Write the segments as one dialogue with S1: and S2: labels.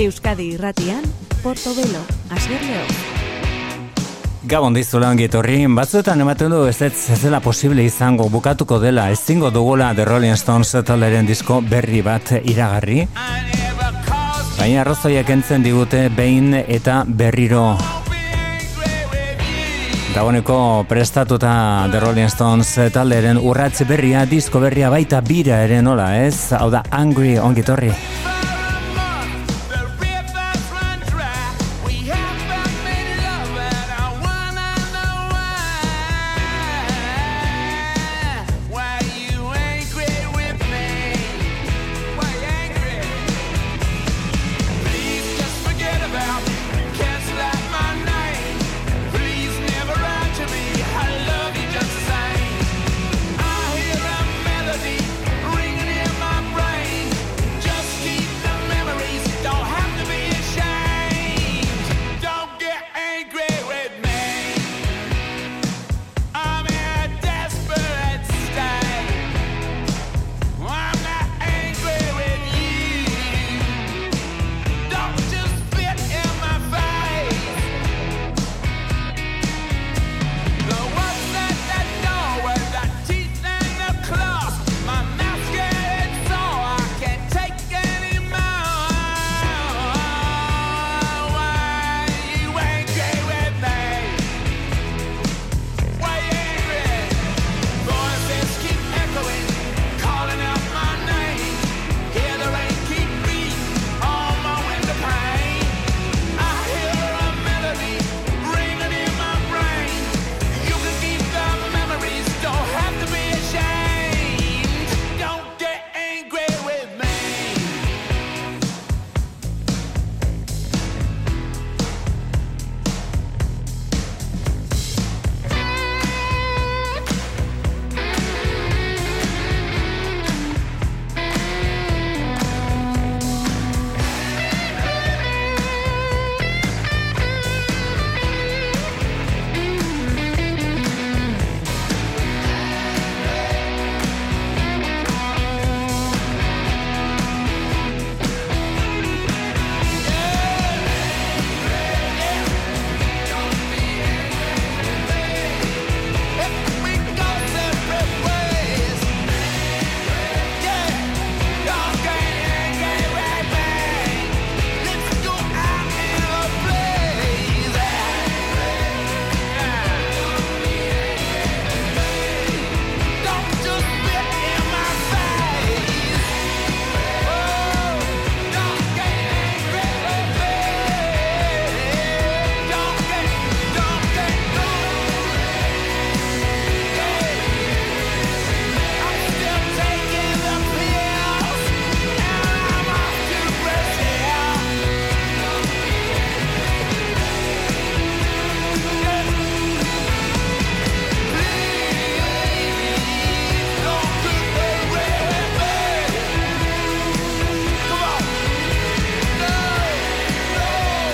S1: Euskadi irratian, Portobelo, Asier Leo.
S2: Gabon dizula ongi etorri, batzuetan ematen du ez ez zela posible izango bukatuko dela ezingo dugula The Rolling Stones taleren disko berri bat iragarri. Baina arrazoiak entzen digute behin eta berriro Dagoneko prestatuta The Rolling Stones talderen urratze berria, disko berria baita bira ere nola ez? Hau da Angry ongitorri.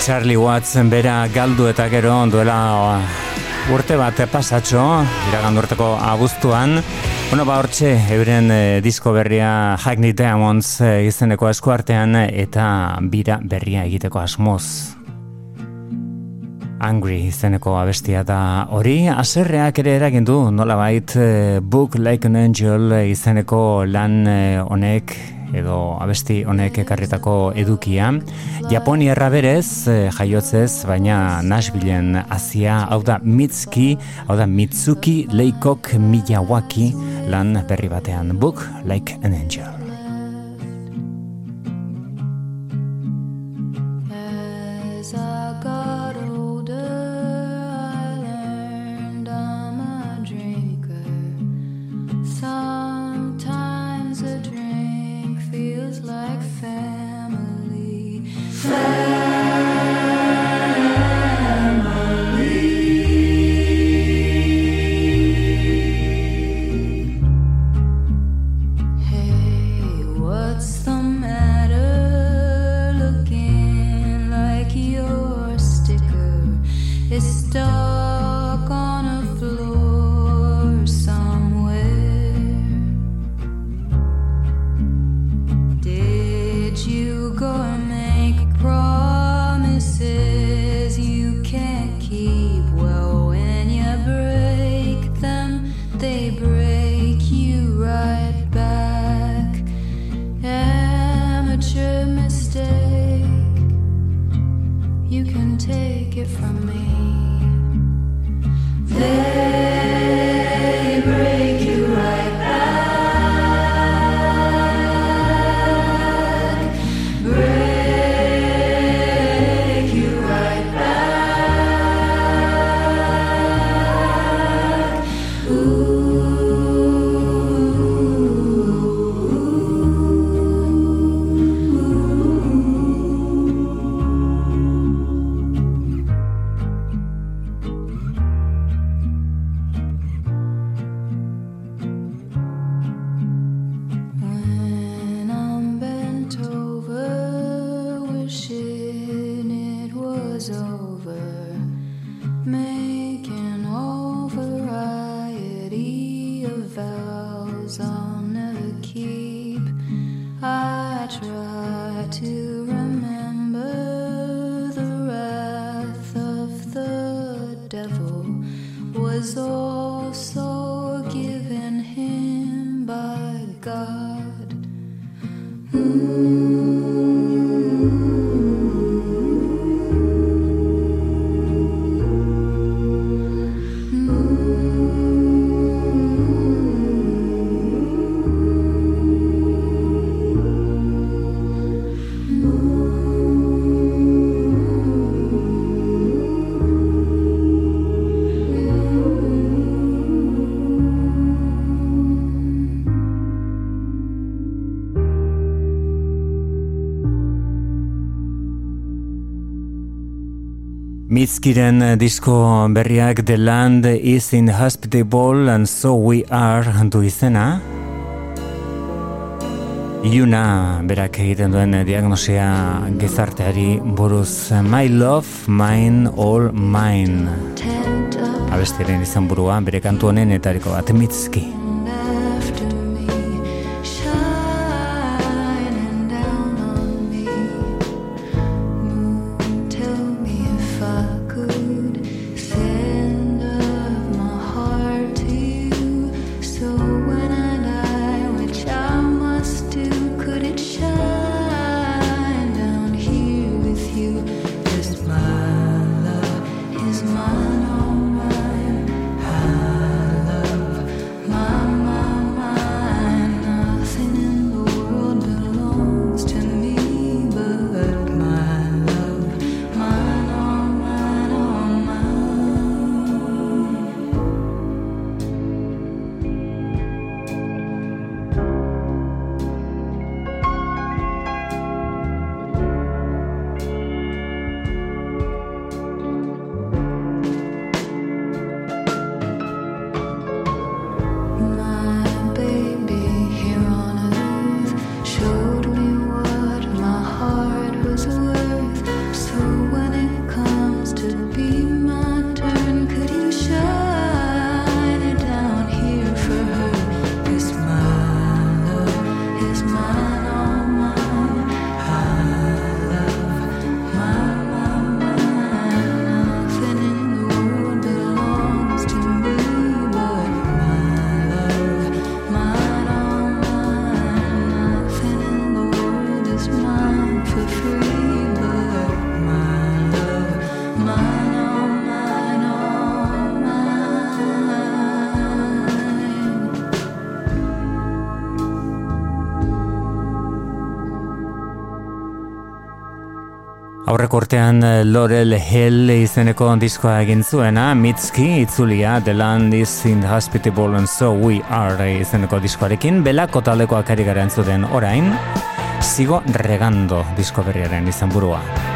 S2: Charlie Watts bera galdu eta gero duela urte bat pasatxo, iragan urteko abuztuan. Bueno, ba, hortxe, euren e, disko berria Hackney Diamonds e, izeneko eskuartean eta bira berria egiteko asmoz. Angry izeneko abestia da hori, aserreak ere eragin du, nola bait, e, Book Like an Angel izeneko lan honek edo abesti honek ekarritako edukia. Japonia berez eh, jaiotzez, baina Nashvilleen azia, hau da Mitsuki, hau da Mitsuki Leikok Miyawaki lan berri batean. Book like an angel.
S3: was all. Eh, disko berriak The Land is Inhospitable and So We Are du izena. Iuna berak egiten duen diagnosia gizarteari buruz My Love, Mine, All Mine. Abestiaren izan burua bere kantu honen etariko bat Mitzki. Urtean Laurel Hill izeneko diskoa egin zuena, Mitski itzulia, The Land is Inhospitable and So We Are izeneko diskoarekin, belako talekoak ari garen zuten orain, sigo regando disko berriaren izan burua.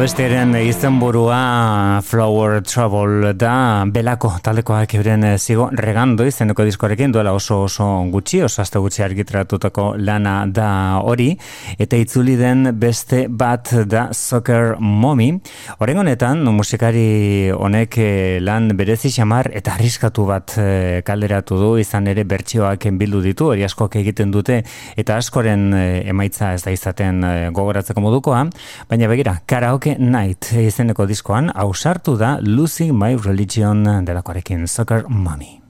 S4: Abestiaren izenburua Flower Trouble da belako taldekoak euren zigo regando izeneko diskoarekin duela oso oso gutxi, oso azte gutxi argitratutako lana da hori. Eta itzuli den beste bat da Soccer Mommy. Horen honetan, musikari honek eh, lan berezi xamar eta arriskatu bat eh, kalderatu du. Izan ere bertsioak bildu ditu, hori askoak egiten dute eta askoren eh, emaitza ez da izaten gogoratzeko modukoa, baina begira, Karaoke Night izeneko diskoan ausartu da Losing My Religion delakoarekin Soccer Mommy.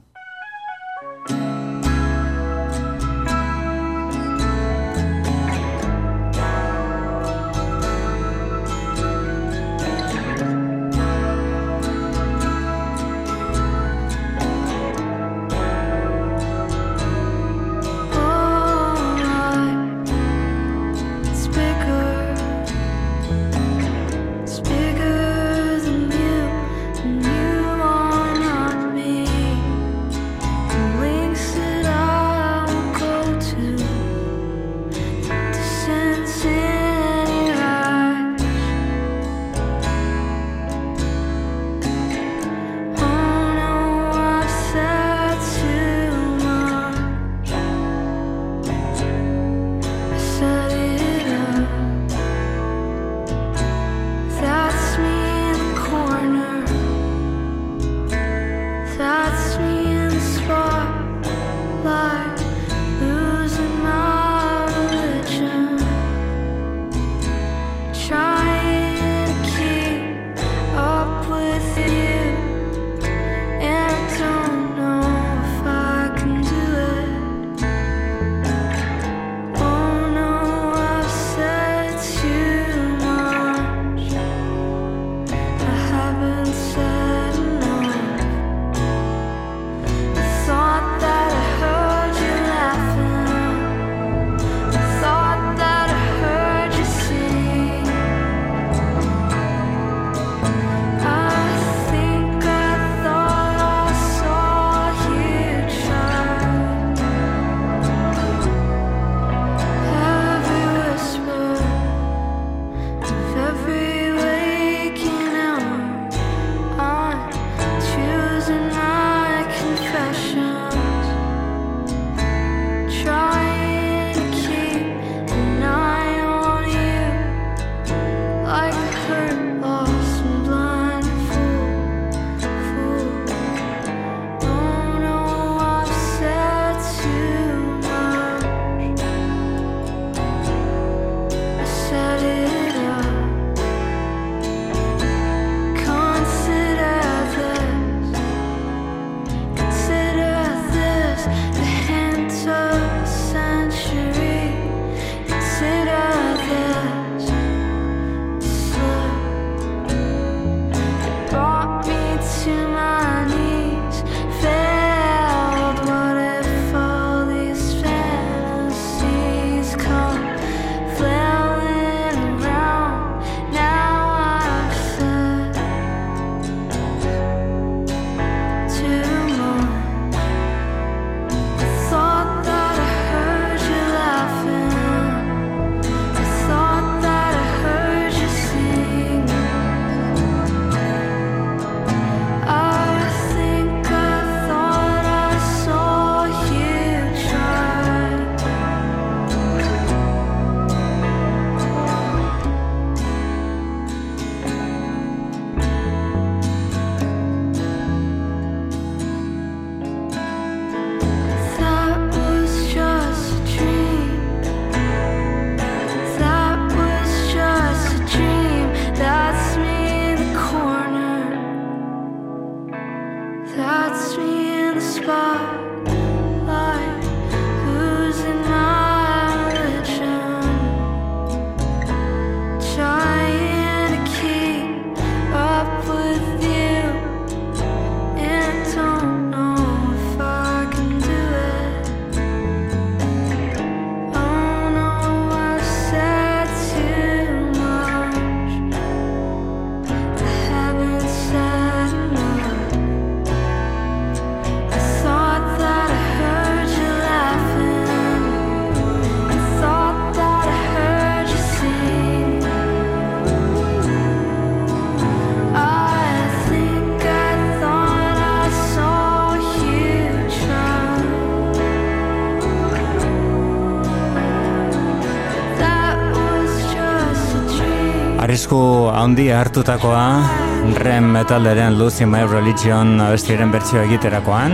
S3: Arrisku handi hartutakoa Rem metalderen Lucy My Religion abestiaren bertsio egiterakoan.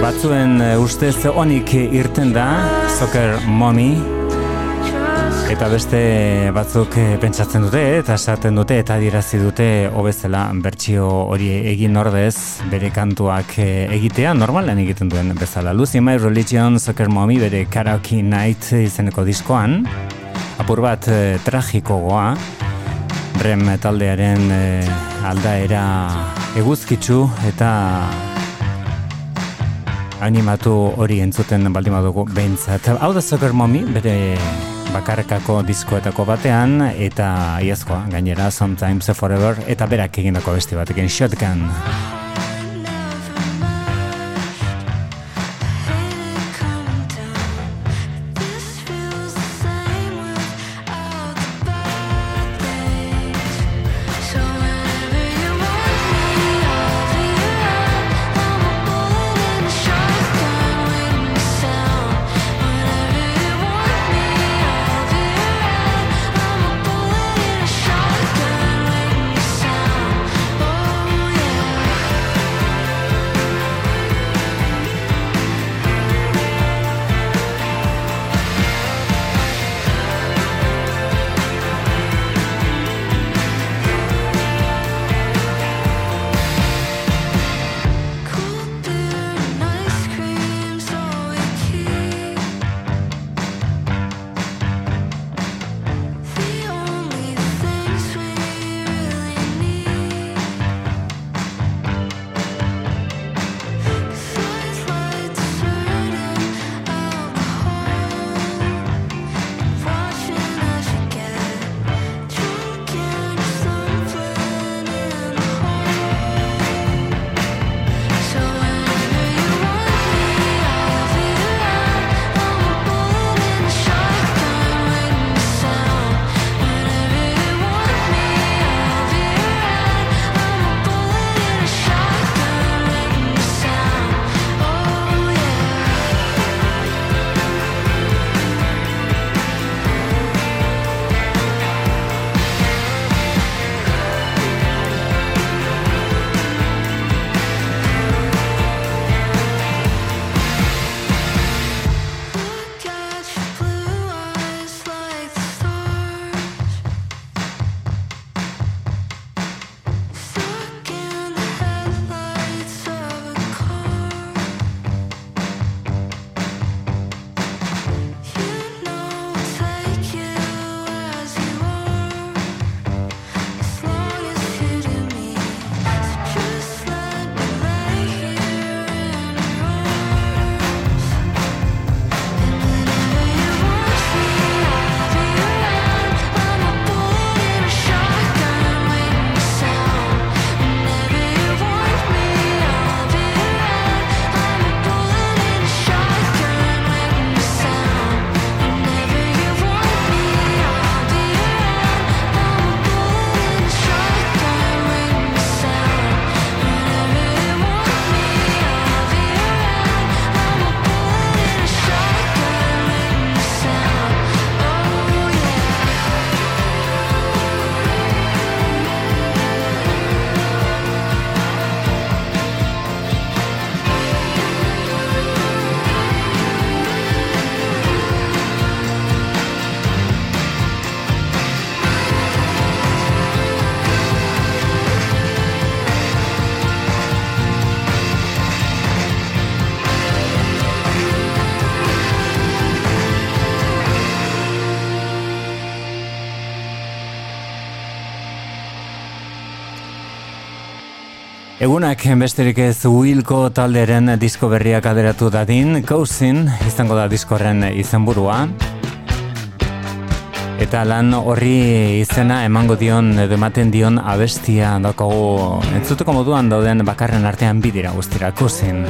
S3: Batzuen eh, ustez onik irten da Soccer Mommy. Eta beste batzuk eh, pentsatzen dute eta esaten dute eta dirazi dute hobezela bertsio hori egin ordez bere kantuak eh, egitea normalan egiten duen bezala. Lucy My Religion Soccer Mommy bere Karaoke Night izeneko diskoan. Apur bat e, rem taldearen e, aldaera eguzkitzu eta animatu hori entzuten baldin badugu behintzat. Hau da Soccer Mommy bere bakarkako diskoetako batean eta iazkoa gainera Sometimes Forever eta berak egindako besti batekin Shotgun. Egunak besterik ez Wilko talderen disko berriak aderatu dadin, Cousin izango da diskorren izenburua. Eta lan horri izena emango dion ematen dion abestia dakogu entzuteko moduan dauden bakarren artean bidira guztira, Cousin.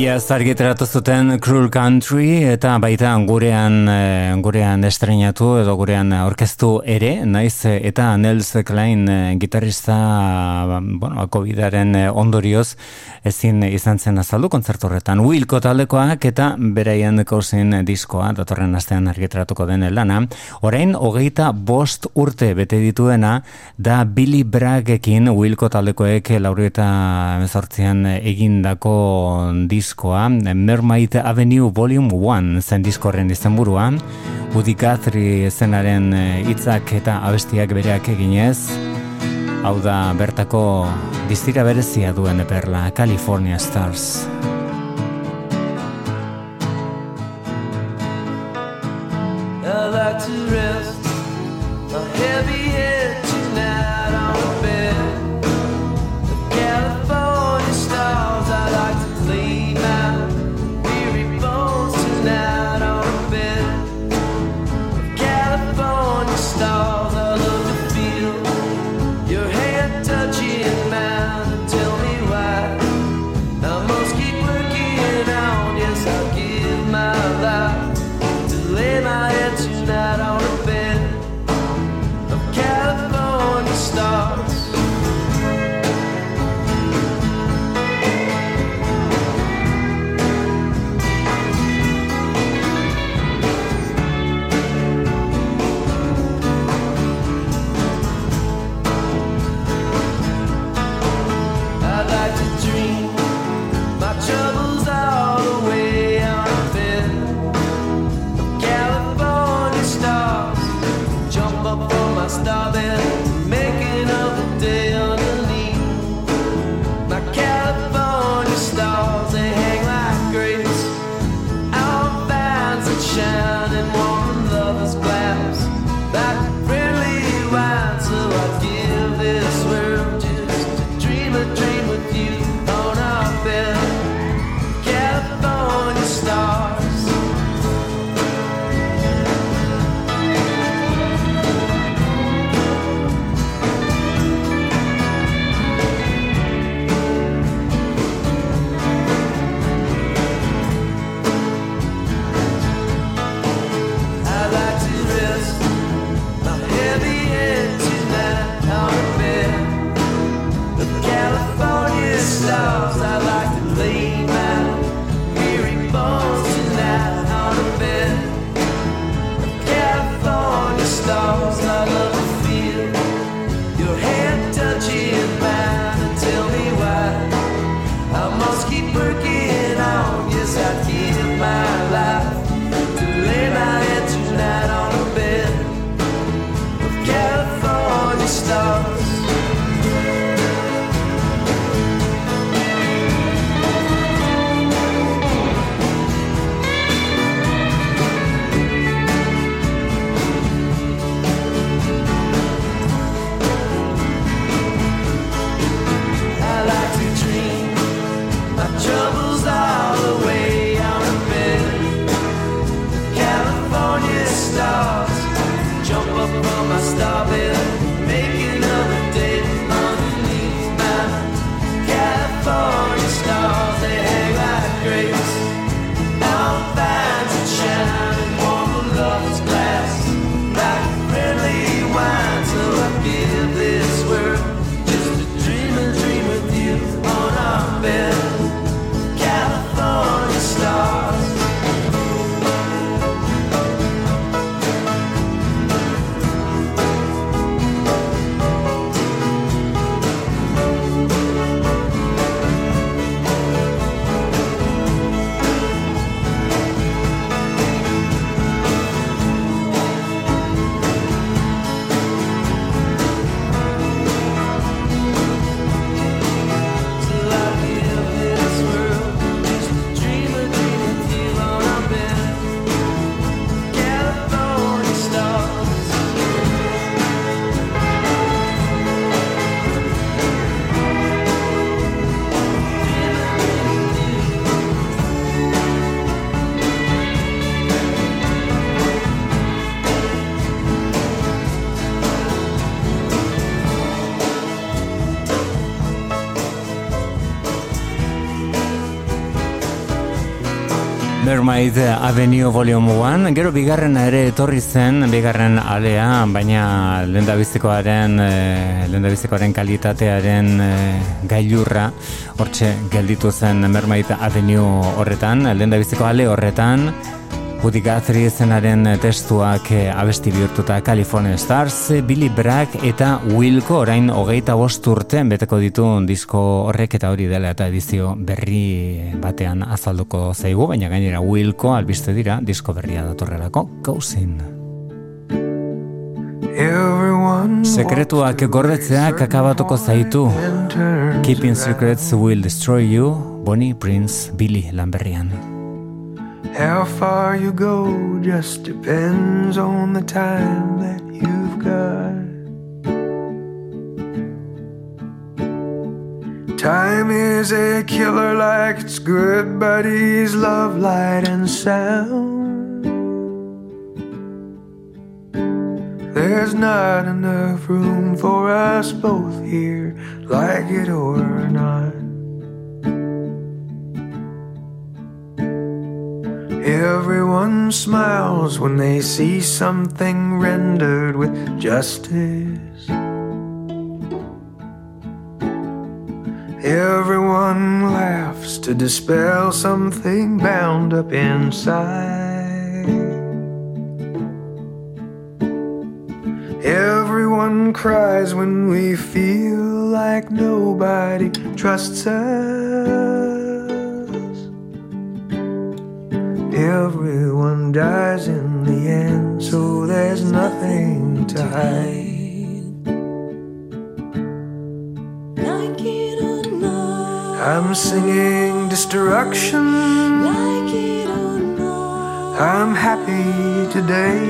S4: Ia zargiteratu zuten Cruel Country eta baita gurean eh, gurean estrenatu edo gurean orkestu ere, naiz eta Nels Klein eh, gitarrista bueno, COVIDaren eh, ondorioz ezin izan zen azaldu kontzertu horretan. Wilko taldekoak eta beraien zen diskoa datorren astean argitaratuko den lana. Orain hogeita bost urte bete dituena da Billy Braggekin Wilko taldekoek lauru eta emezortzian egindako diskoa Mermaid Avenue Volume 1 zen diskorren izan buruan, Woody Guthrie zenaren hitzak eta abestiak bereak eginez, hau da bertako distira berezia duen perla, California Stars. Mermaid Avenue Volume 1 Gero bigarren ere etorri zen Bigarren alea Baina lendabizikoaren eh, Lendabizikoaren kalitatearen eh, Gailurra Hortxe gelditu zen Mermaid Avenue horretan Lendabiziko ale horretan Woody Guthrie zenaren testuak eh, abesti bihurtuta California Stars, Billy Bragg eta Wilco orain hogeita bost urten beteko ditu disko horrek eta hori dela eta edizio berri batean azalduko zaigu, baina gainera Wilco albiste dira disko berria datorrelako Cousin. Sekretuak gordetzeak akabatuko zaitu Keeping Secrets Will Destroy You Bonnie Prince Billy Lamberrian.
S5: How far you go just depends on the time that you've got. Time is a killer like it's good buddies, love, light, and sound. There's not enough room for us both here, like it or not. Everyone smiles when they see something rendered with justice. Everyone laughs to dispel something bound up inside. Everyone cries when we feel like nobody trusts us. Everyone dies in the end, so there's nothing to hide. I'm singing destruction. Like it or not, I'm happy today.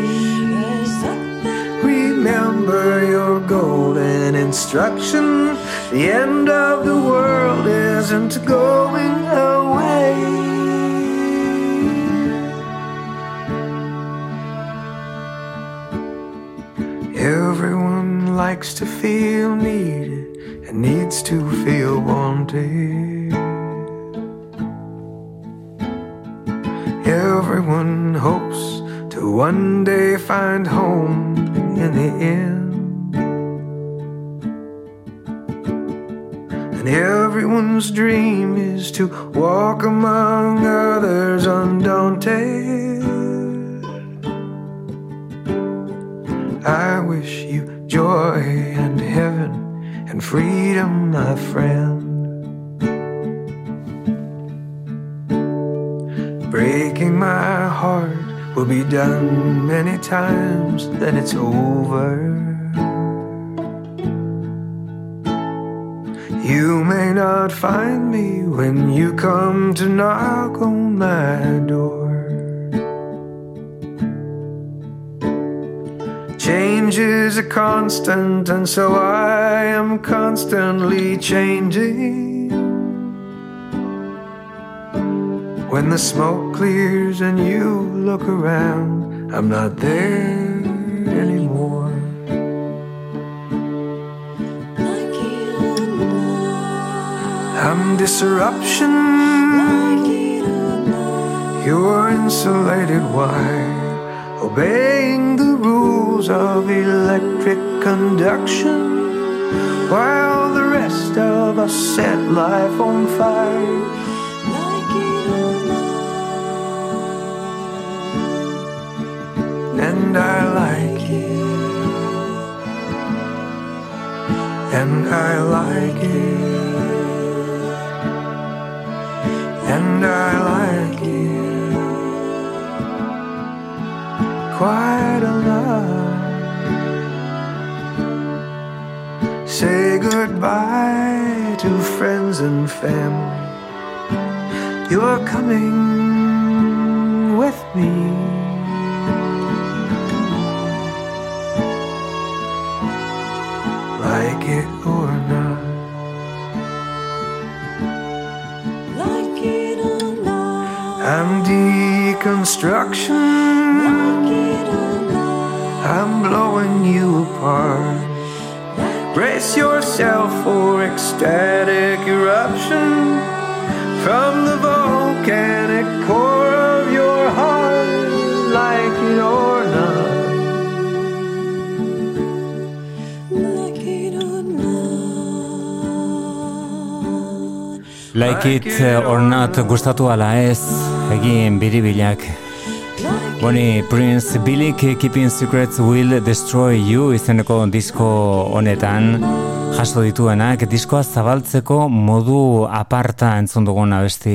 S5: Remember your golden instruction. The end of the world isn't going away. Everyone likes to feel needed and needs to feel wanted. Everyone hopes to one day find home in the end. And everyone's dream is to walk among others undaunted. I wish you joy and heaven and freedom, my friend. Breaking my heart will be done many times, then it's over. You may not find me when you come to knock on my door. Change is a constant, and so I am constantly changing. When the smoke clears and you look around, I'm not there anymore. I'm disruption. You're insulated wire obeying the rules of electric conduction, while the rest of us set life on fire. Like and I like it, and I like it, and I like it. quite a lot. Goodbye to friends and family. You're coming with me. Like it or not. Like it or not. I'm deconstruction. static eruption from the volcanic core of your heart,
S4: like it or not. Like it or not. Like it uh, gustatu ala ez, egin biribilak. Boni, Prince Billy Keeping Secrets Will Destroy You izeneko disko honetan jaso dituenak diskoa zabaltzeko modu aparta entzun dugun abesti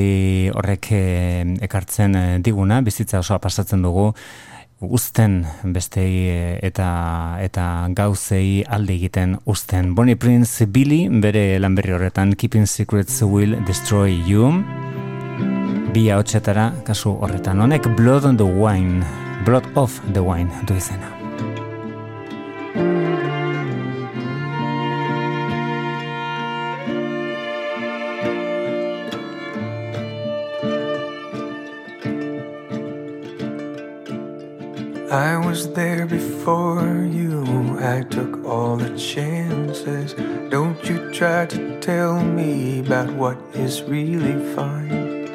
S4: horrek eh, ekartzen eh, diguna bizitza osoa pasatzen dugu uzten bestei eh, eta eta gauzei alde egiten uzten. Bonnie Prince Billy bere lanberri horretan Keeping Secrets Will Destroy You. Bi haotxetara kasu horretan. Honek Blood on the Wine, Blood of the Wine du izena.
S5: I was there before you. I took all the chances. Don't you try to tell me about what is really fine.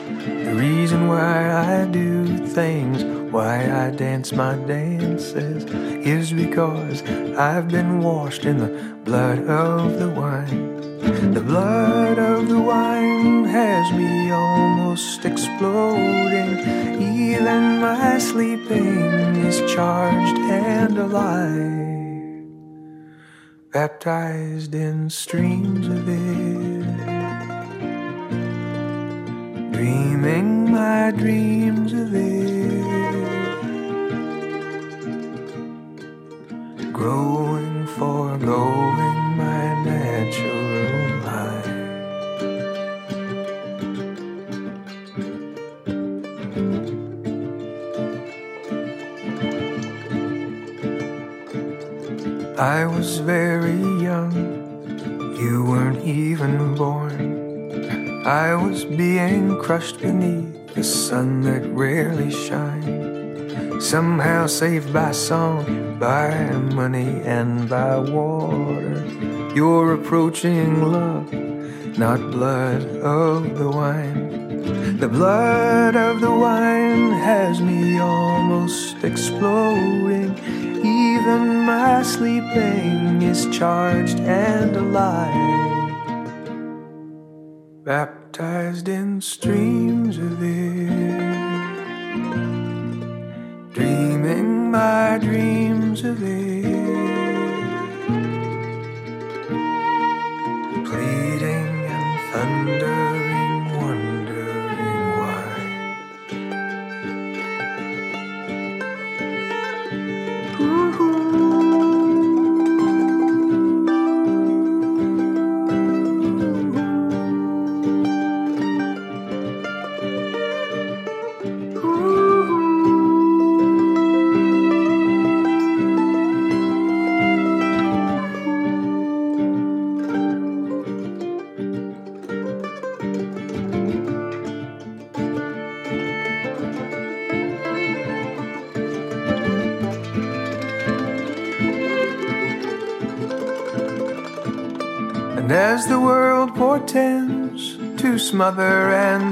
S5: The reason why I do things, why I dance my dances, is because I've been washed in the blood of the wine. The blood of the wine has me almost exploding. Even my sleeping is charged and alive, baptized in streams of it. Dreaming my dreams of it. Growing, crushed beneath the sun that rarely shines. Somehow saved by song, by money, and by water. You're approaching love, not blood of the wine. The blood of the wine has me almost exploding. Even my sleeping is charged and alive, stream.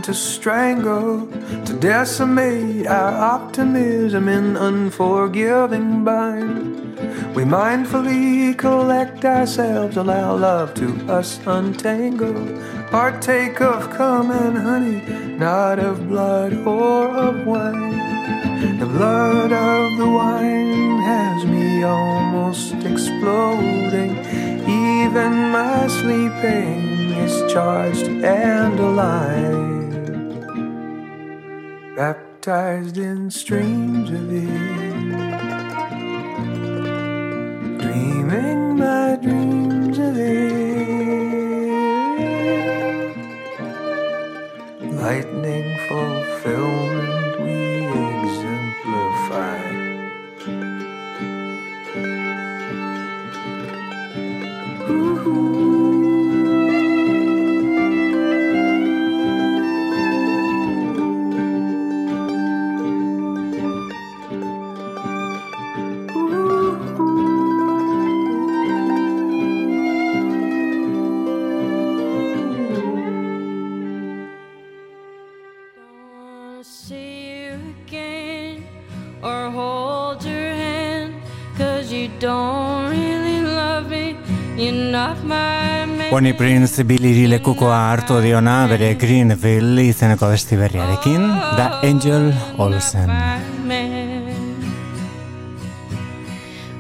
S5: To strangle, to decimate our optimism in unforgiving bind, we mindfully collect ourselves, allow love to us untangle, partake of cum and honey, not of blood or of wine. The blood of the wine has me almost exploding. Even my sleeping is charged and alive, baptized in streams of it, dreaming my dreams of it, lightning fulfillment
S6: don't really love me. You're not my man.
S7: Bonnie Prince biliri lekukoa hartu diona bere Greenville izeneko besti berriarekin, da Angel Olsen.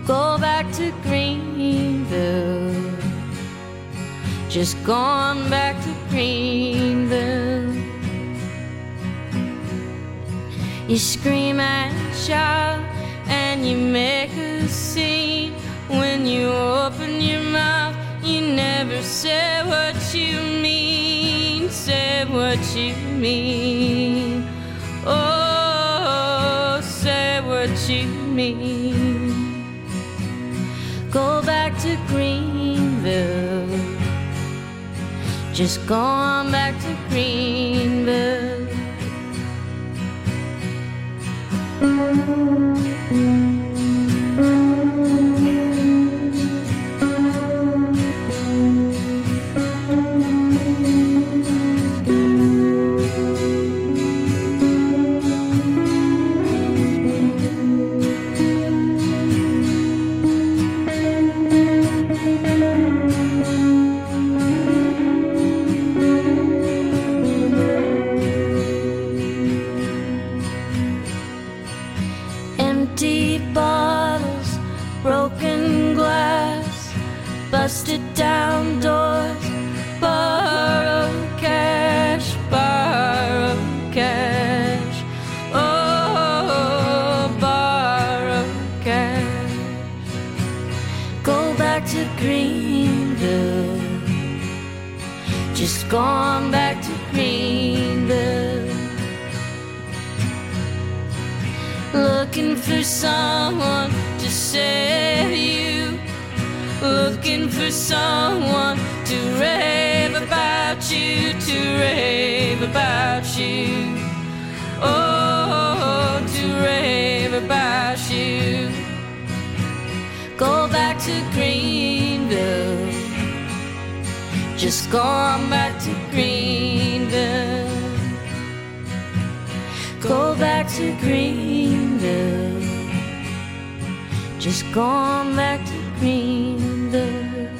S8: Go back to Greenville. Just gone back to Greenville. You scream and shout and you make a scene? When you open your mouth you never say what you mean. Say what you mean. Oh say what you mean. Go back to greenville. Just gone back to greenville. Empty someone to save you. Looking for someone to rave about you, to rave about you. Oh, to rave about you. Go back to Greenville. Just gone back to Greenville. Go back to Greenville. Just gone back to Greenville.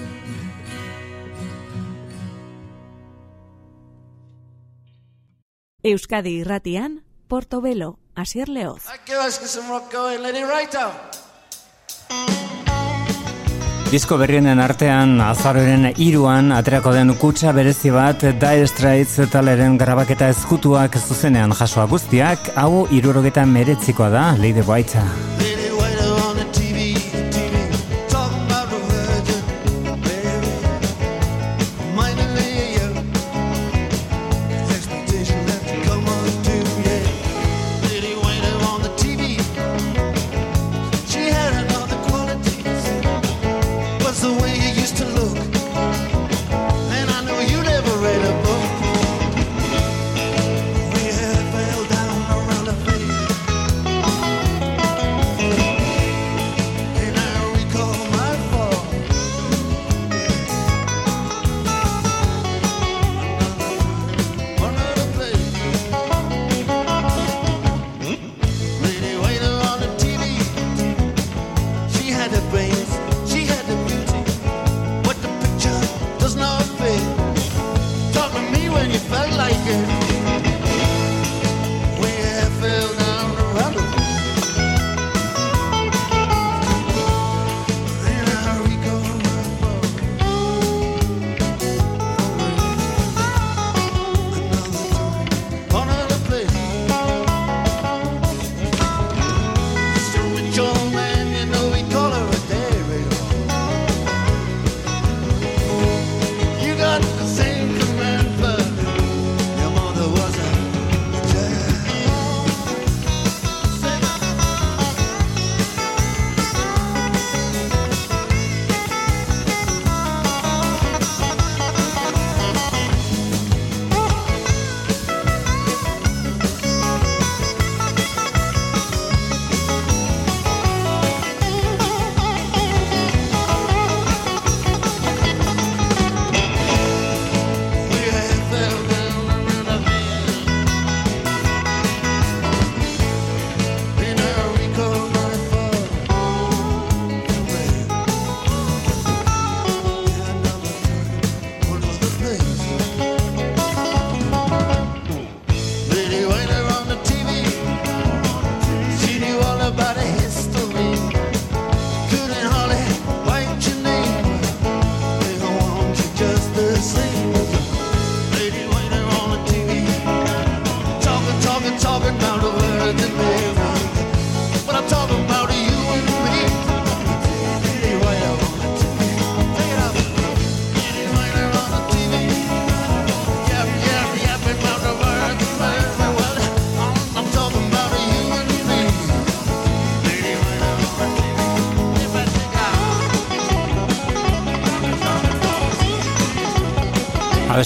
S1: Euskadi irratian, Portobelo, Asier Leoz.
S4: Give us some rock going, Lady Writer.
S7: Disko berrienen artean azaroren iruan aterako den kutsa berezi bat Dire Straits taleren grabaketa ezkutuak zuzenean jasoa guztiak, hau irurogeta meretzikoa da Lady White.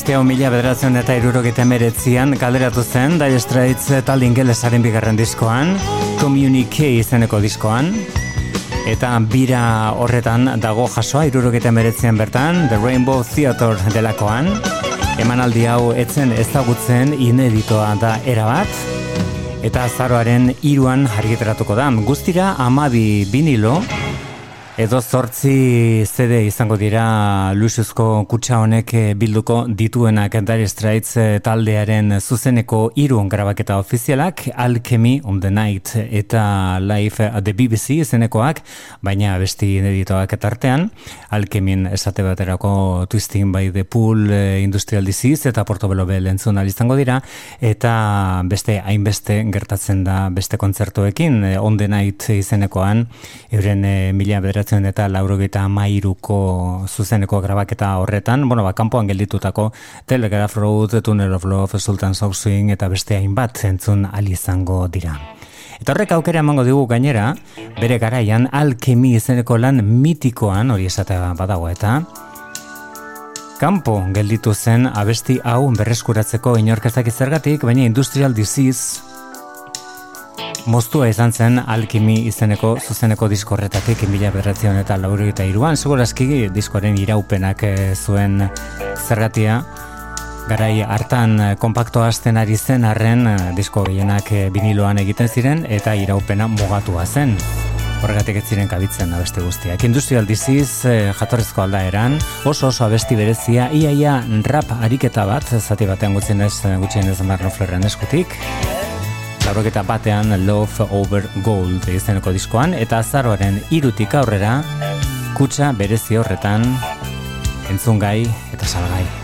S4: Abesti hau mila bederatzen eta irurogeita emeretzian galderatu zen Dire Straits talde ingelesaren bigarren diskoan Communique izeneko diskoan. Eta bira horretan dago jasoa irurogeita emeretzian bertan The Rainbow Theater delakoan. Emanaldi hau etzen ezagutzen ineditoa da erabat eta azaroaren iruan argiteratuko da. Guztira amabi vinilo Edo zortzi CD izango dira luxuzko kutsa honek eh, bilduko dituenak. Dire Straits eh, taldearen zuzeneko hiru grabaketa ofizialak Alchemy on the Night eta Live at the BBC izenekoak, baina besti ineditoak eta artean Alchemyn esate baterako Twisting by the Pool eh, Industrial Disease eta Portobello Bell entzun ahal izango dira. Eta beste hainbeste gertatzen da beste kontzertuekin On the Night izenekoan. Euren mila bederatzen eta laurogeita mairuko zuzeneko grabaketa horretan, bueno, ba, kanpoan gelditutako Telegraph Road, Tunnel of Love, Sultan of Swing eta beste hainbat entzun ahal izango dira. Eta horrek aukera emango digu gainera, bere garaian alkemi izeneko lan mitikoan, hori esatea badago eta, kanpo gelditu zen abesti hau berreskuratzeko inorkezak zergatik, baina Industrial Disease moztua izan zen alkimi izeneko zuzeneko diskorretatik mila beratzen eta lauro eta iruan, segurazki diskoaren iraupenak eh, zuen zergatia, garai hartan eh, kompakto hasten ari zen arren eh, disko gehienak eh, viniloan egiten ziren eta iraupena mugatua zen. Horregatik ez ziren kabitzen abeste guztiak. Industrial Disease eh, jatorrizko aldaeran, oso oso abesti berezia, iaia rap ariketa bat, zati batean gutxienez, gutxienez Marno Flerren eskutik. Lauroketa batean Love Over Gold izeneko diskoan, eta azaroaren irutik aurrera, kutsa berezi horretan, entzungai eta salgai.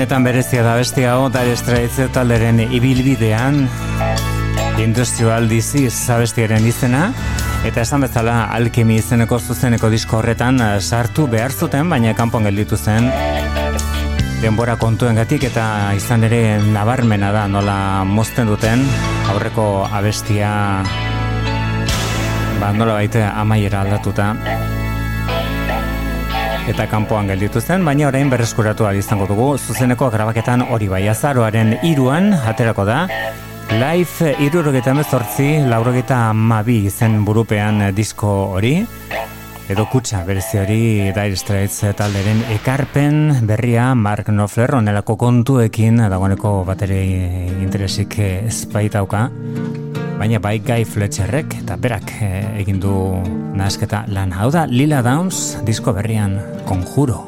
S4: Benetan berezia da beste hau, Dire Straits talderen ibilbidean, Industrial Disease zabestiaren izena, eta esan bezala alkemi izeneko zuzeneko disko horretan eh, sartu behar zuten, baina kanpon gelditu zen. Denbora kontuen gatik eta izan ere nabarmena da nola mozten duten aurreko abestia. Ba, nola baite amaiera aldatuta eta kanpoan gelditu zen, baina orain berreskuratu izango dugu. Zuzeneko grabaketan hori bai azaroaren iruan aterako da. Life irurogeta mezortzi, laurogeta mabi zen burupean disko hori. Edo kutsa berezi hori Dire Straits talderen ekarpen berria Mark Knopfler onelako kontuekin dagoeneko bateri interesik espaitauka baina bai Guy Fletcherrek eta berak eh, egin du nasketa lan hau da Lila Downs disko berrian Conjuro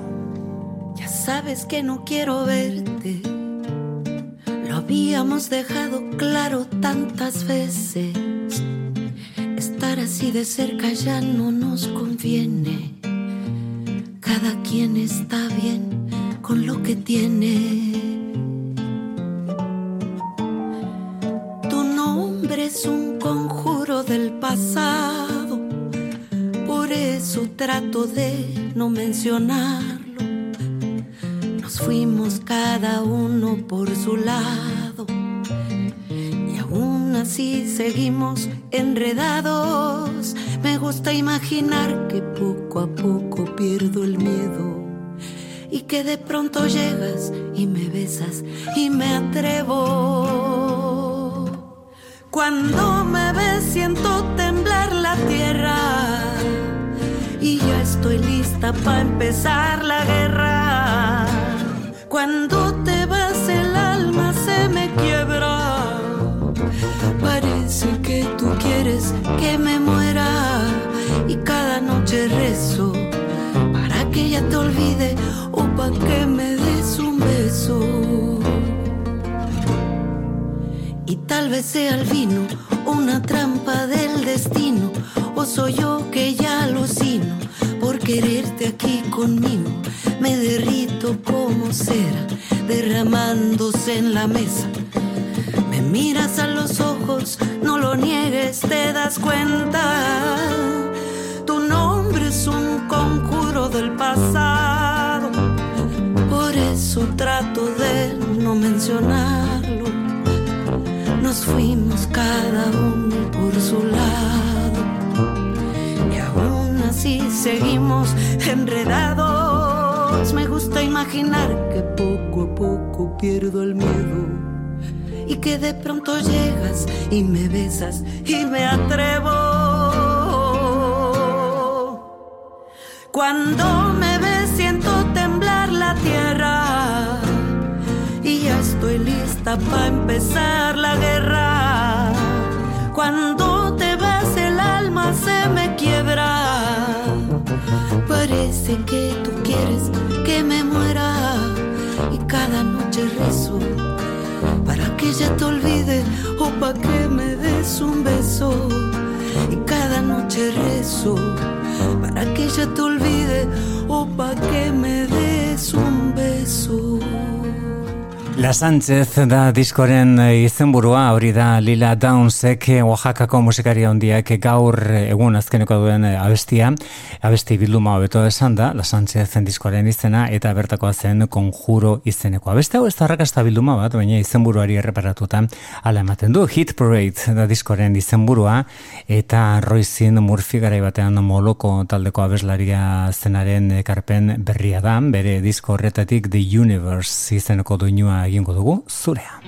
S9: Ya sabes que no quiero verte Lo habíamos dejado claro tantas veces Estar así de cerca ya no nos conviene. Cada quien está bien con lo que tiene. Es un conjuro del pasado, por eso trato de no mencionarlo. Nos fuimos cada uno por su lado así seguimos enredados. Me gusta imaginar que poco a poco pierdo el miedo y que de pronto llegas y me besas y me atrevo. Cuando me ves siento temblar la tierra y ya estoy lista para empezar la guerra. Cuando te vas el alma se me quiebra Parece que tú quieres que me muera y cada noche rezo para que ella te olvide o para que me des un beso. Tal vez sea el vino una trampa del destino o soy yo que ya alucino por quererte aquí conmigo. Me derrito como cera derramándose en la mesa miras a los ojos, no lo niegues, te das cuenta. Tu nombre es un conjuro del pasado, por eso trato de no mencionarlo. Nos fuimos cada uno por su lado y aún así seguimos enredados. Me gusta imaginar que poco a poco pierdo el miedo y que de pronto llegas y me besas y me atrevo. Cuando me lista para empezar la guerra. Cuando te vas el alma se me quiebra. Parece que tú quieres que me muera y cada noche rezo para que ella te olvide o para que me des un beso. Y cada noche rezo para que ella te olvide o para que me des un beso.
S4: La Sánchez da diskoren eh, izenburua, hori da Lila Downsek eh, Oaxacako musikaria hondiak gaur eh, egun azkeneko duen abestia, abesti bilduma hobeto esan da, La Sánchezen diskoren izena eta bertakoa zen konjuro izeneko. Abeste hau ez da rakasta bilduma bat, baina izenburuari erreparatuta ala ematen du. Hit Parade da diskoren izenburua eta Roizin Murphy garai batean moloko taldeko abeslaria zenaren ekarpen berria da, bere disko horretatik The Universe izeneko duinua egingo dugu zurea.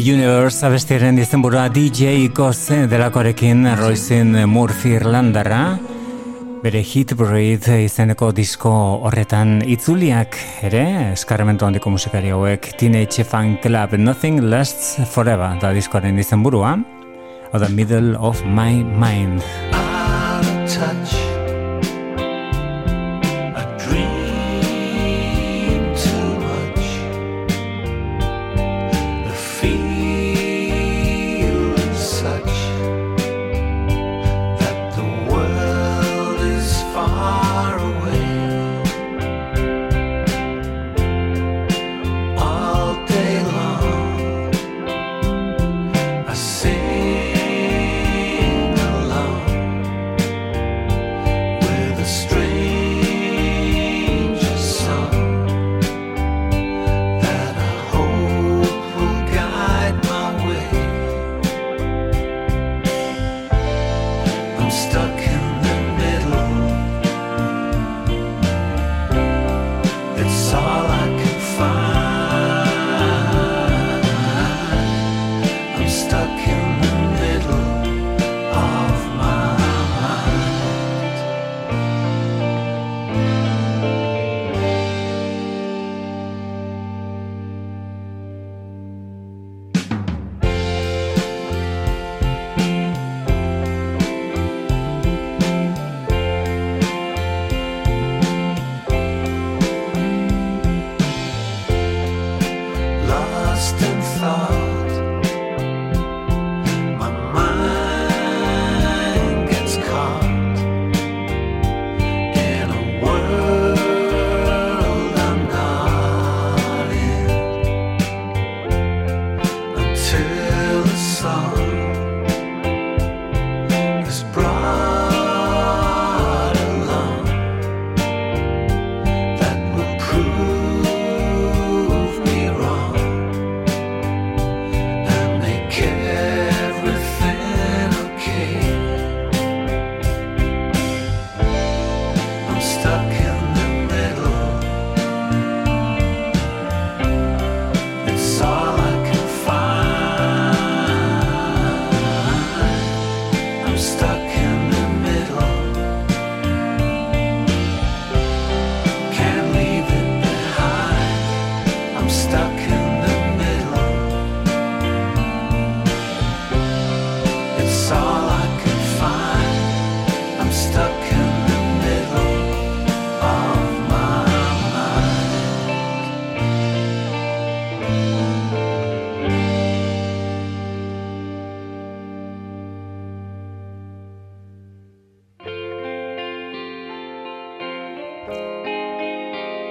S10: Universe abestiaren izenburua DJ Ikoz delakoarekin Roisin Murphy Irlandara bere Hit Breed izeneko disko horretan itzuliak ere eskarmentu handiko musikari hauek Teenage Fan Club Nothing Lasts Forever da diskoaren izenburua. O The Middle of My Mind.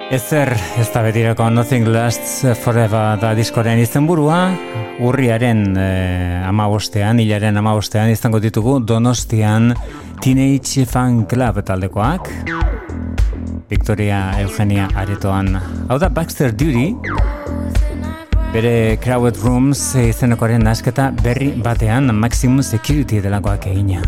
S10: Ezer, ez da betirako Nothing Lasts Forever da diskoren izenburua, urriaren eh, e, amabostean, hilaren amabostean izango ditugu Donostian Teenage Fan Club taldekoak. Victoria Eugenia aretoan. Hau da Baxter Duty, bere Crowded Rooms izenekoaren nasketa berri batean Maximum Security delakoak egina.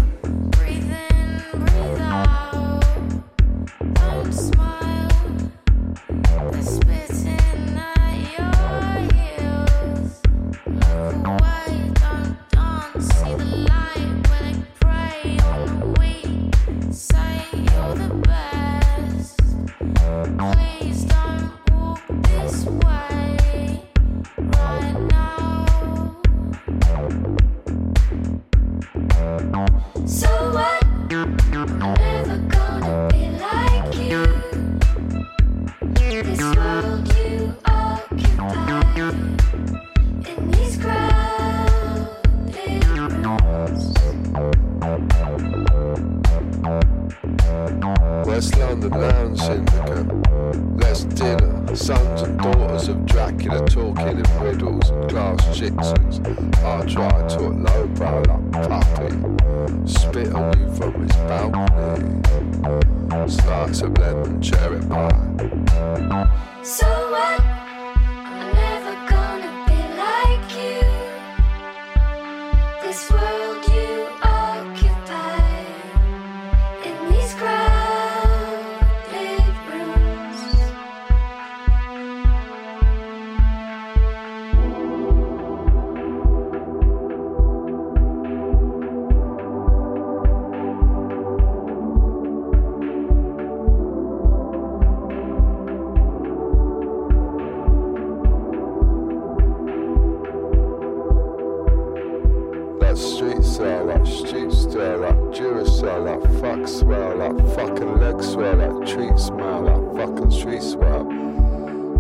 S11: that street up, that Duracell, up, fuck swell, up, fucking leg swell, up, treat smile, up, fucking street swell.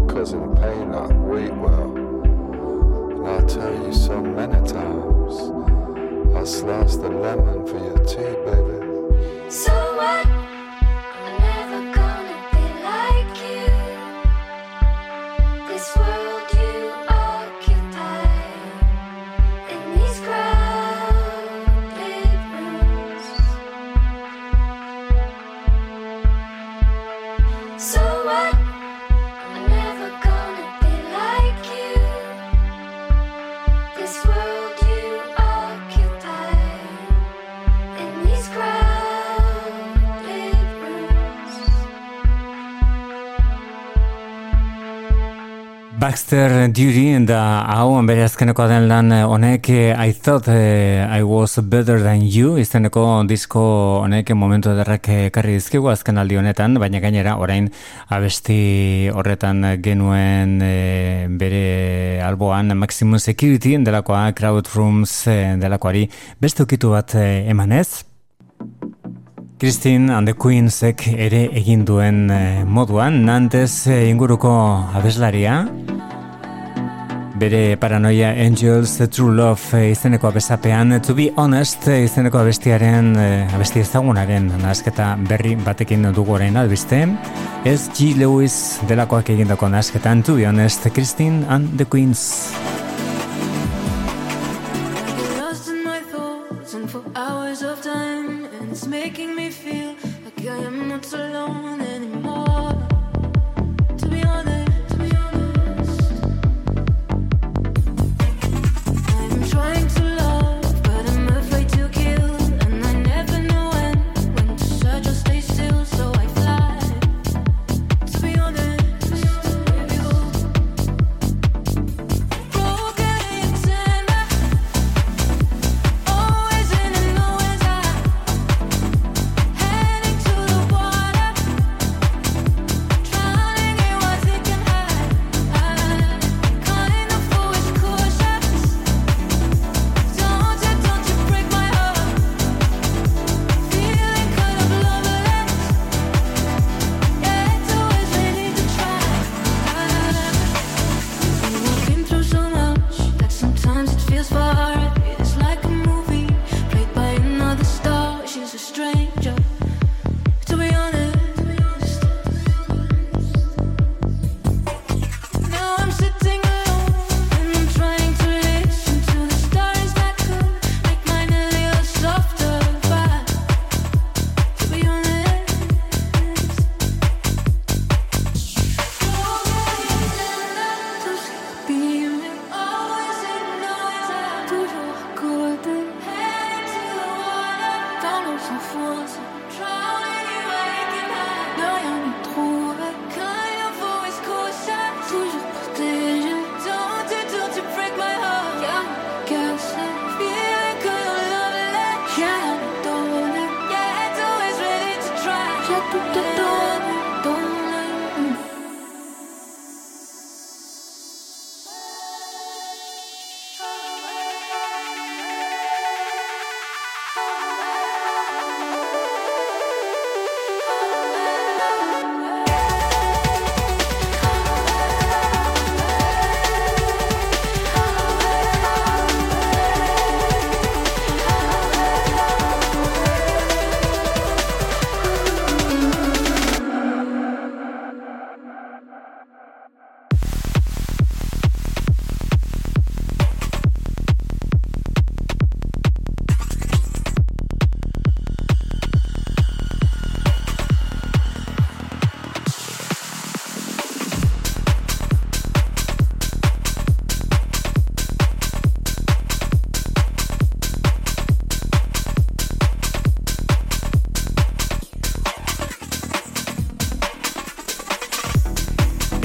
S11: cousin pain, that wait well. And I tell you so many times, I sliced the lemon for your tea, baby.
S12: So what?
S4: Mr. Duty da hau bere azkeneko den lan eh, honek eh, I thought eh, I was better than you izeneko disko honek momentu ederrak ekarri dizkigu azken aldi honetan baina gainera orain abesti horretan genuen e, bere alboan Maximum Security delakoa Crowd Rooms delakoari beste ukitu bat emanez Christine and the Queensek ere egin duen moduan, nantez inguruko abeslaria, bere paranoia Angels True Love eh, izeneko abesapean. To Be Honest eh, izeneko abestiaren eh, abesti ezagunaren nasketa berri batekin dugu orain albiste. S.G. Lewis delakoak egindako nasketan To Be Honest, Christine and the Queens
S6: Christine and the Queens.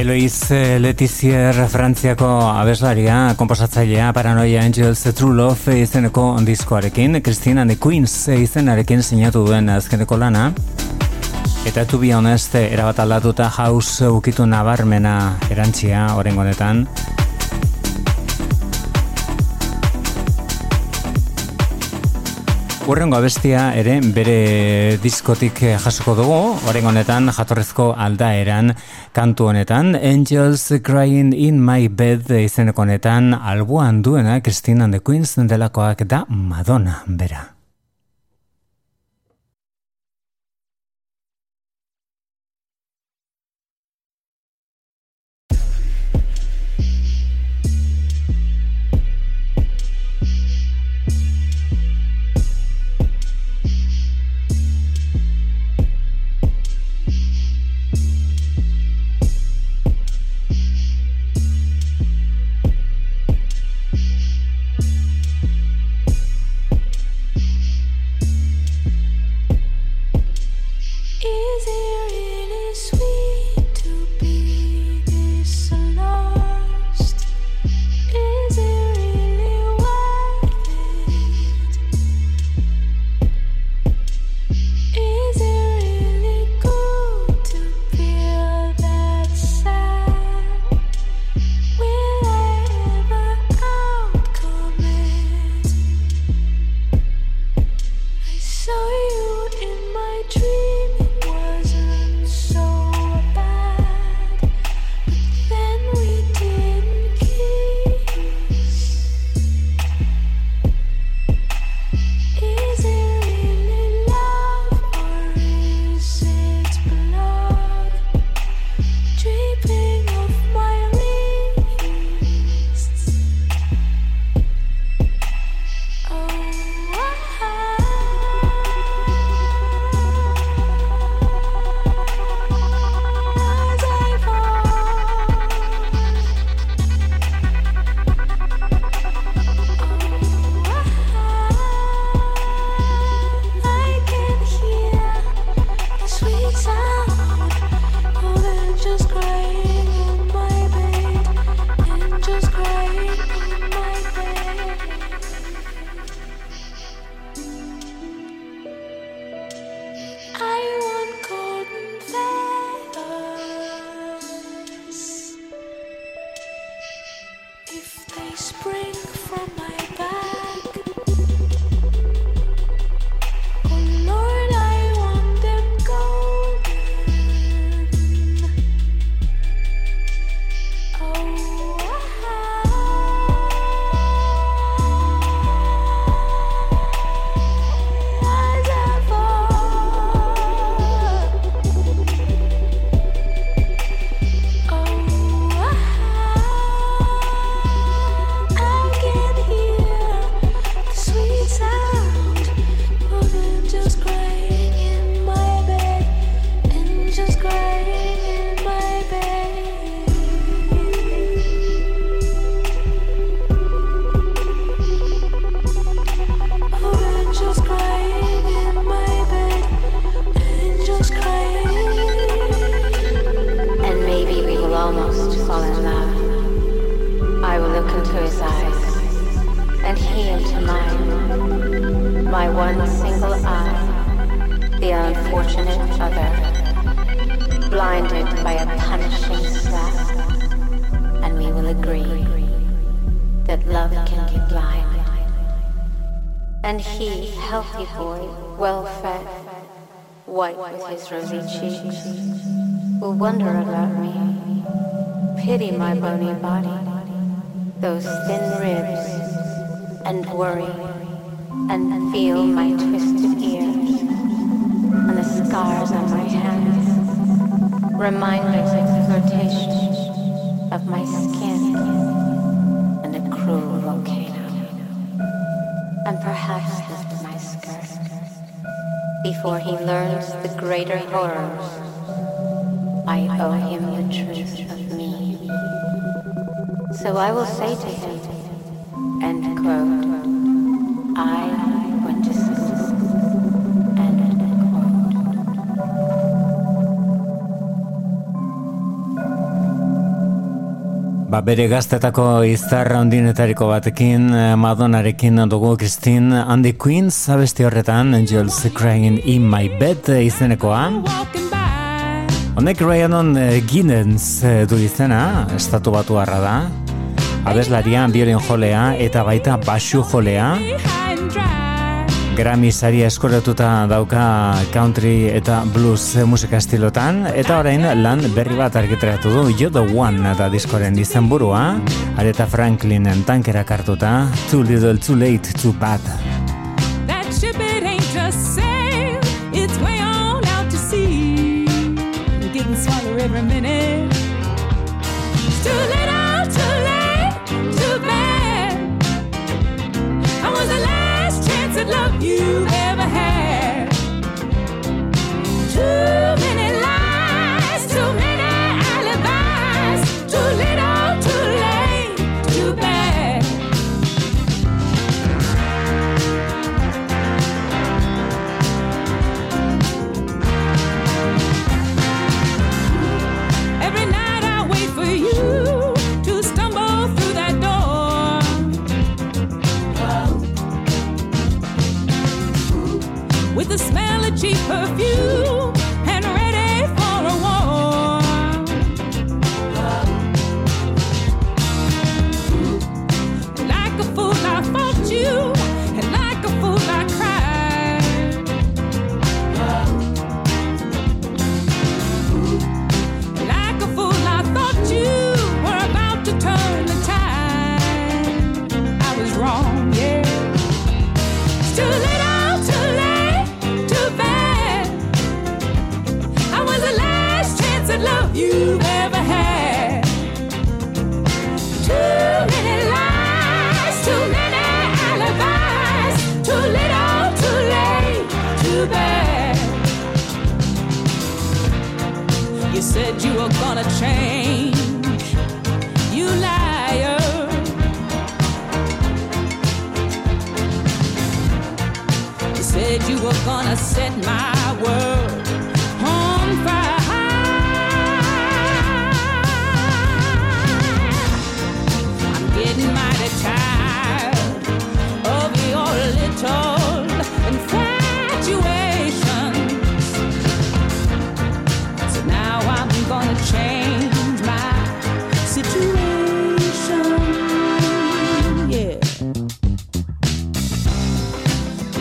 S12: Eloiz Letizier Frantziako abeslaria, komposatzailea Paranoia Angels True Love izeneko diskoarekin, Christina de Queens izenarekin sinatu duen azkeneko lana. Eta to be honest, erabat aldatuta house ukitu nabarmena erantzia orengo honetan. Urrengo abestia ere bere diskotik eh, jasoko dugu, oren honetan jatorrezko aldaeran kantu honetan, Angels Crying in My Bed izeneko honetan albuan duena Christine and the Queens delakoak da Madonna bera.
S13: Rosy cheeks, will wonder about me, pity my bony body, those thin ribs, and worry, and feel my twisted ears, and the scars on my hands, reminders of flirtation, of my skin, and a cruel volcano, and perhaps lift my skirt before he learns horrors. I owe him the truth of me. So I will say to him, end quote,
S4: Ba, bere gaztetako izarra ondinetariko batekin, eh, Madonarekin dugu Christine and the Queens abesti horretan, Angels Crying in My Bed eh, izenekoa. Honek Ryanon eh, Giddens du izena, estatu batu harra da. Abeslarian, biolin jolea eta baita basu jolea. Grammy sari eskoratuta dauka country eta blues musika estilotan. Eta orain lan berri bat argitratu du You The One da diskoren izenburua. Aretha Franklinen tankera kartuta Too Late Too Bad
S14: Too Little Too Late Too Bad. perfume.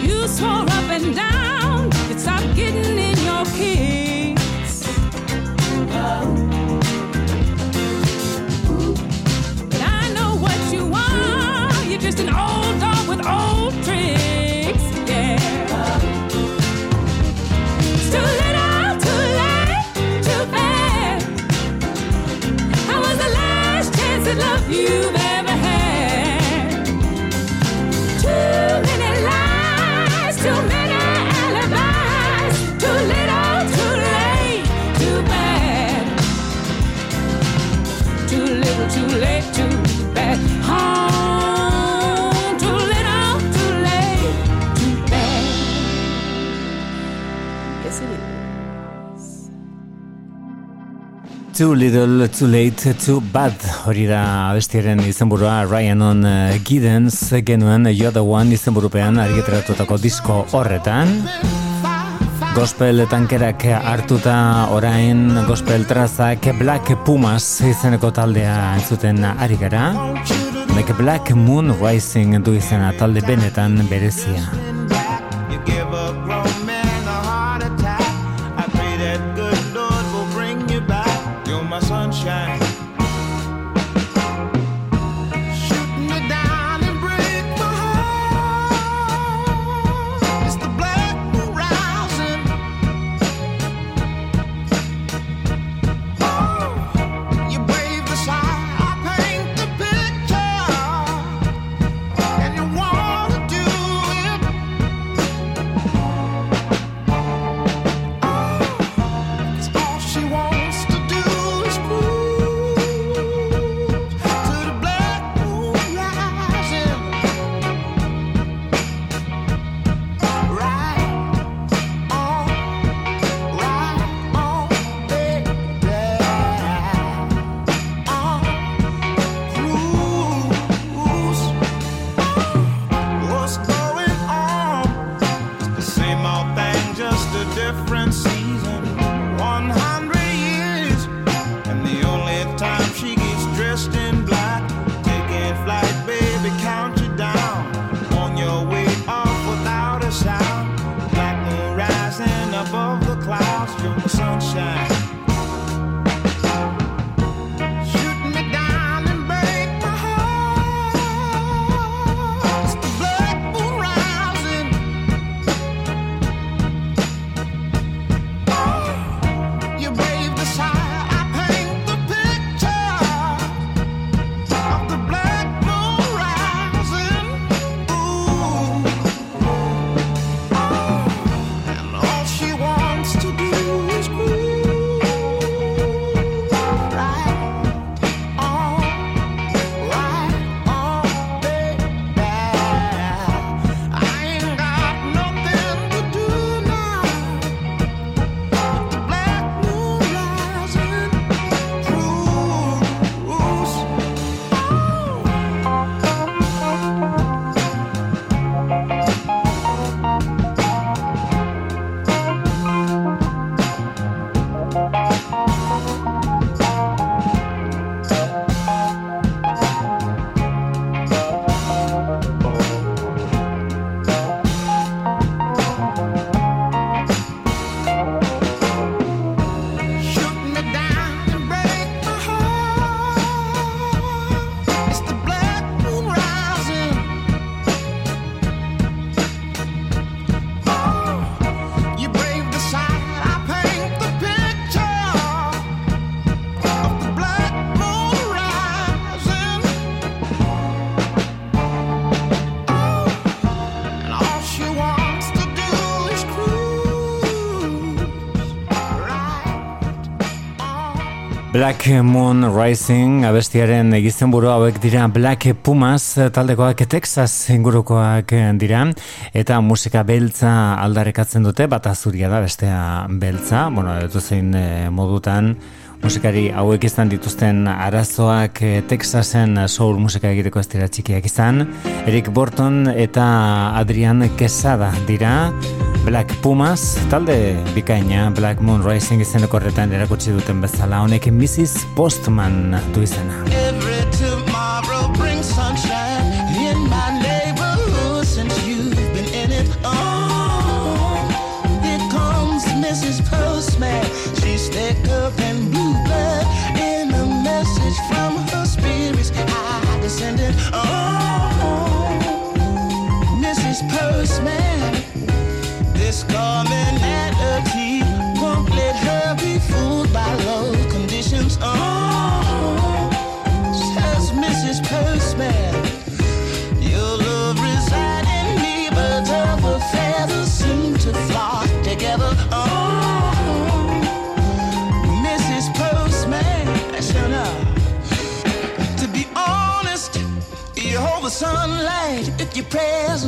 S14: You swore up and down, you'd stop getting in your kids' oh. Too Little, Too Late, Too Bad.
S4: Hori da abestiaren izenburua Ryan on uh, Giddens genuen uh, You're the One izenburupean argiteratutako disko horretan. Gospel tankerak hartuta orain gospel trazak Black Pumas izeneko taldea entzuten ari gara. Black Moon Rising du izena talde benetan berezia.
S7: Black Moon Rising
S15: abestiaren izenburu hauek dira Black Pumas taldekoak Texas ingurukoak dira. Eta musika beltza aldarekatzen dute bata zuria da bestea beltza, bueno, edo zein eh, modutan musikari hauek izan dituzten arazoak eh, Texasen soul musika egiteko ez dira txikiak izan. Eric Borton eta Adrian Quesada dira. Black Pumas, talde bikaina Black Moon Rising izeneko horretan erakutsi duten bezala honekin Mrs. Postman du izena.
S12: prayers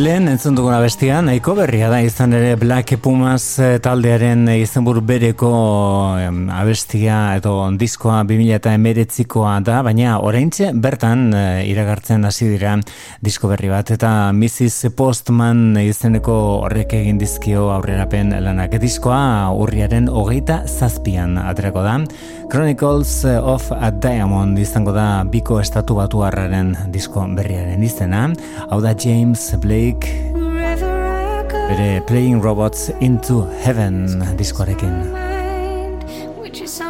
S4: Lehen entzun duguna bestia nahiko berria da izan ere Black Pumas eh, taldearen eh, izenburu bereko abestia edo diskoa 2019koa da, baina oraintxe bertan eh, iragartzen hasi dira disko berri bat eta Mrs. Postman izeneko horrek egin dizkio aurrerapen lanak diskoa urriaren hogeita zazpian aterako da Chronicles of a Diamond izango da biko estatu batu disko berriaren izena. Hau da James Blake bere Playing Robots into Heaven diskoarekin.
S5: Which is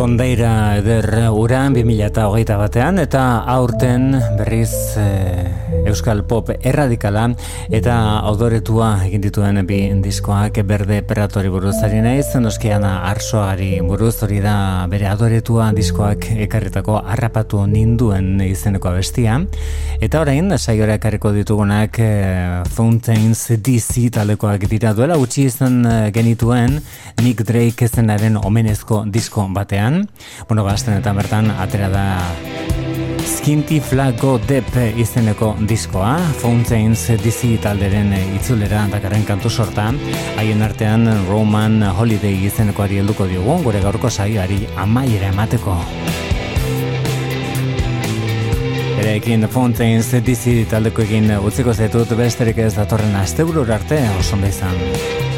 S4: Kondeira eder uran 2008 batean eta aurten berriz eh, Euskal Pop erradikala eta odoretua egin dituen bi diskoak berde peratori buruz ari naiz, noskiana arsoari buruz hori da bere adoretua diskoak ekarritako harrapatu ninduen izeneko bestia. Eta orain, saiora ekarriko ditugunak eh, Fountains DC talekoak dira duela utzi izan eh, genituen Nick Drake zenaren omenezko disko batean. Bueno, gazten eta bertan atera da Skinty Flago Depp izeneko diskoa, Fountains DC talderen itzulera dakarren kantu sorta, haien artean Roman Holiday izenekoari helduko diogu, gure gaurko saioari amaiera emateko. Erekin Fountains DC taldekoekin utziko zaitut besterik ez datorren asteburur arte oso ondo izan.